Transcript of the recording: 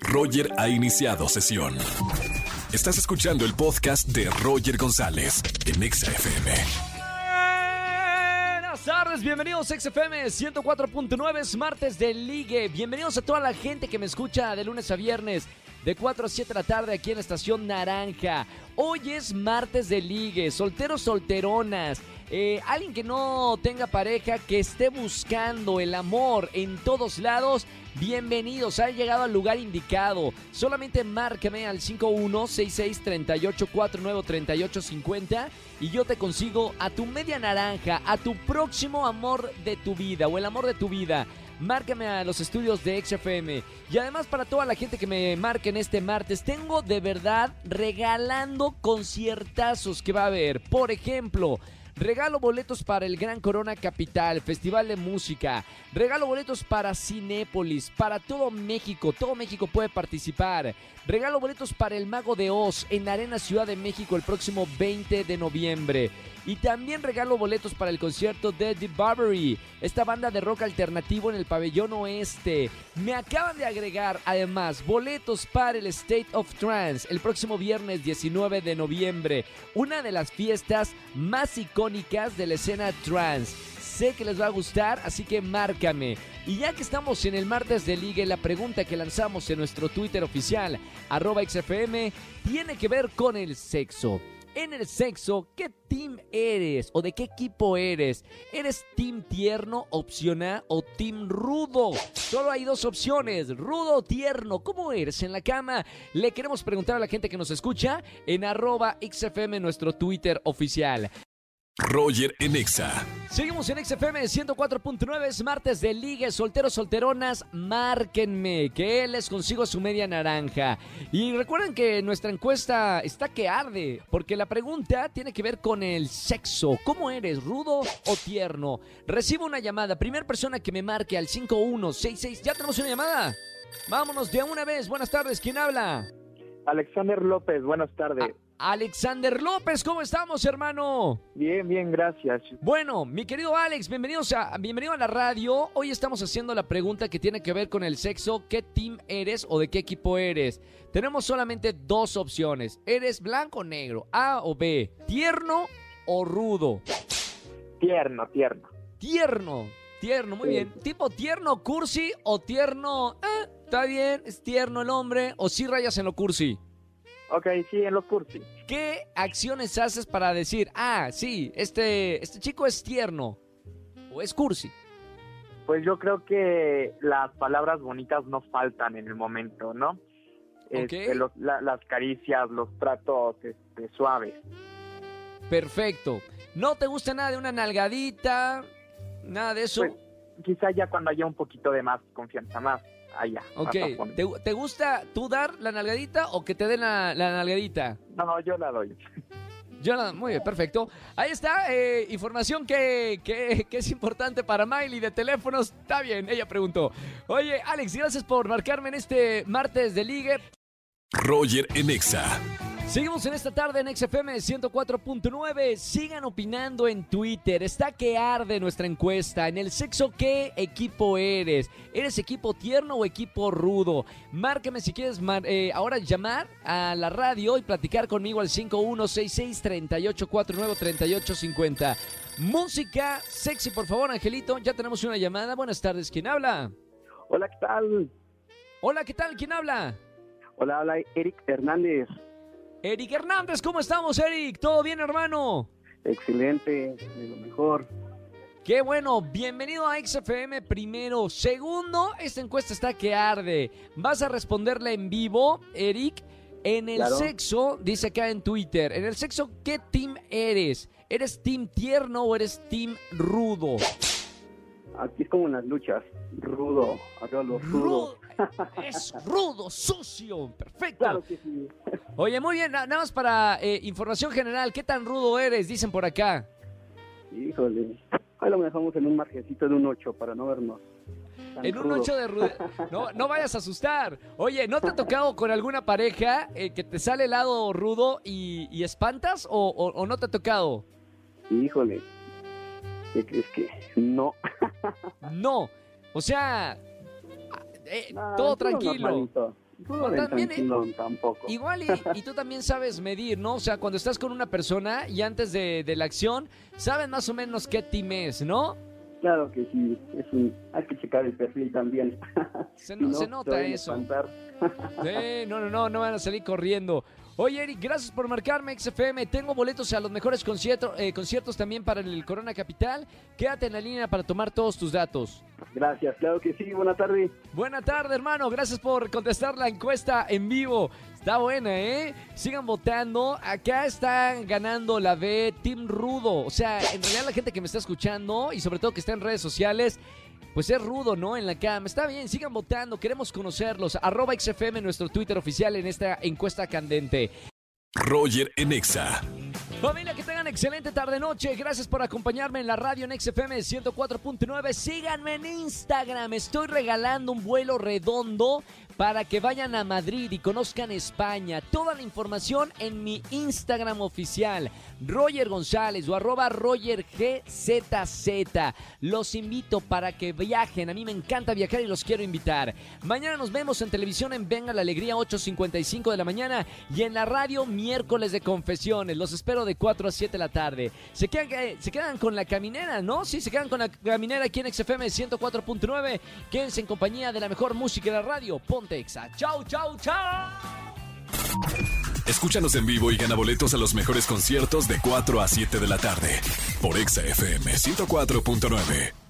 Roger ha iniciado sesión. Estás escuchando el podcast de Roger González en Exa FM. Buenas tardes, bienvenidos a XFM 104.9, es martes de Ligue. Bienvenidos a toda la gente que me escucha de lunes a viernes, de 4 a 7 de la tarde aquí en estación Naranja. Hoy es martes de Ligue, solteros, solteronas. Eh, alguien que no tenga pareja, que esté buscando el amor en todos lados, bienvenidos, ha llegado al lugar indicado. Solamente márcame al 516638493850 y yo te consigo a tu media naranja, a tu próximo amor de tu vida o el amor de tu vida. Márcame a los estudios de XFM. Y además para toda la gente que me marquen este martes, tengo de verdad regalando conciertazos que va a haber. Por ejemplo, Regalo boletos para el Gran Corona Capital, Festival de Música. Regalo boletos para Cinépolis, para todo México. Todo México puede participar. Regalo boletos para el Mago de Oz en Arena Ciudad de México el próximo 20 de noviembre. Y también regalo boletos para el concierto de The Barbary, esta banda de rock alternativo en el pabellón oeste. Me acaban de agregar además boletos para el State of Trance el próximo viernes 19 de noviembre, una de las fiestas más icónicas de la escena trance. Sé que les va a gustar, así que márcame. Y ya que estamos en el martes de liga, la pregunta que lanzamos en nuestro Twitter oficial, arroba XFM, tiene que ver con el sexo en el sexo, ¿qué team eres o de qué equipo eres? ¿Eres team tierno, opción A, o team rudo? Solo hay dos opciones, rudo o tierno. ¿Cómo eres en la cama? Le queremos preguntar a la gente que nos escucha en arroba XFM, nuestro Twitter oficial. Roger en Exa. Seguimos en XFM 104.9, es martes de Ligue, solteros, solteronas, márquenme, que les consigo su media naranja. Y recuerden que nuestra encuesta está que arde, porque la pregunta tiene que ver con el sexo. ¿Cómo eres, rudo o tierno? Recibo una llamada, primera persona que me marque al 5166. ¿Ya tenemos una llamada? Vámonos de una vez, buenas tardes, ¿quién habla? Alexander López, buenas tardes. Alexander López, ¿cómo estamos, hermano? Bien, bien, gracias. Bueno, mi querido Alex, bienvenidos a, bienvenido a la radio. Hoy estamos haciendo la pregunta que tiene que ver con el sexo. ¿Qué team eres o de qué equipo eres? Tenemos solamente dos opciones. ¿Eres blanco o negro? A o B. ¿Tierno o rudo? Tierno, tierno. Tierno, tierno, muy Sí. bien. ¿Tipo tierno cursi o tierno... eh, está bien, es tierno el hombre o sí rayas en lo cursi? Ok, sí, en los cursi. ¿Qué acciones haces para decir, ah, sí, este, este chico es tierno o es cursi? Pues yo creo que las palabras bonitas no faltan en el momento, ¿no? Este, Ok. los- la- las caricias, los tratos este, suaves. Perfecto. ¿No te gusta nada de una nalgadita? Nada de eso. Pues, quizá ya cuando haya un poquito de más confianza, más allá. ok. ¿Te, te gusta tú dar la nalgadita o que te den la, la nalgadita? No, no, yo la doy. Yo la- muy bien, perfecto. Ahí está, eh, información que, que- que es importante para Miley de teléfonos. Está bien, ella preguntó. Oye, Alex, gracias por marcarme en este martes de ligue. Roger en Exa. Seguimos en esta tarde en XFM 104.9. Sigan opinando en Twitter. Está que arde nuestra encuesta. En el sexo, ¿qué equipo eres? ¿Eres equipo tierno o equipo rudo? Márcame si quieres eh, ahora llamar a la radio y platicar conmigo al 5166-3849-3850. Música sexy, por favor, Angelito. Ya tenemos una llamada. Buenas tardes. ¿Quién habla? Hola, ¿qué tal? Hola, ¿qué tal? ¿Quién habla? Hola, hola, Eric Hernández. Eric Hernández, ¿cómo estamos, Eric? ¿Todo bien, hermano? Excelente, de lo mejor. Qué bueno, bienvenido a XFM primero. Segundo, esta encuesta está que arde. Vas a responderla en vivo, Eric. En el Claro. sexo, dice acá en Twitter, en el sexo, ¿qué team eres? ¿Eres team tierno o eres team rudo? Aquí es como en las luchas. Rudo, acá los Rudo. Es rudo, sucio. Perfecto. Claro que sí. Oye, muy bien, na- nada más para eh, información general, ¿qué tan rudo eres? Dicen por acá. Híjole. Ahí lo dejamos en un margencito de un 8 para no vernos. En un rudos. 8 de rudo. No, no vayas a asustar. Oye, ¿no te ha tocado con alguna pareja eh, que te sale el lado rudo y, y espantas o, o- o no te ha tocado? Híjole. ¿Qué crees que? No. No. O sea, eh, No, todo tranquilo. No, también, tampoco. Igual y, y tú también sabes medir, ¿no? O sea, cuando estás con una persona y antes de, de la acción, sabes más o menos qué team es, ¿no? Claro que sí, es un, hay que checar el perfil también. Se, no- no, se nota eso. Sí, no, no, no, no van a salir corriendo. Oye, Eric, gracias por marcarme XFM. Tengo boletos a los mejores conciertos, eh, conciertos también para el Corona Capital. Quédate en la línea para tomar todos tus datos. Gracias, claro que sí, buena tarde. Buena tarde, hermano. Gracias por contestar la encuesta en vivo. Está buena, ¿eh? Sigan votando. Acá están ganando la B Team Rudo. O sea, en realidad la gente que me está escuchando y sobre todo que está en redes sociales, pues es rudo, ¿no? En la cama. Está bien, sigan votando. Queremos conocerlos. Arroba XFM, nuestro Twitter oficial en esta encuesta candente. Roger en Exa. Familia, que tengan excelente tarde-noche. Gracias por acompañarme en la radio en XFM 104.9. Síganme en Instagram. Estoy regalando un vuelo redondo para que vayan a Madrid y conozcan España. Toda la información en mi Instagram oficial, Roger González o arroba Roger. Los invito para que viajen. A mí me encanta viajar y los quiero invitar. Mañana nos vemos en televisión en Venga la Alegría 8.55 de la mañana y en la radio miércoles de confesiones. Los espero de 4 a 7 de la tarde. Se quedan, eh, se quedan con la caminera, ¿no? Sí, se quedan con la caminera aquí en XFM 104.9. Quédense en compañía de la mejor música de la radio. Ponte Exa. Chau, chau, chau. Escúchanos en vivo y gana boletos a los mejores conciertos de 4 a 7 de la tarde por Exa FM 104.9.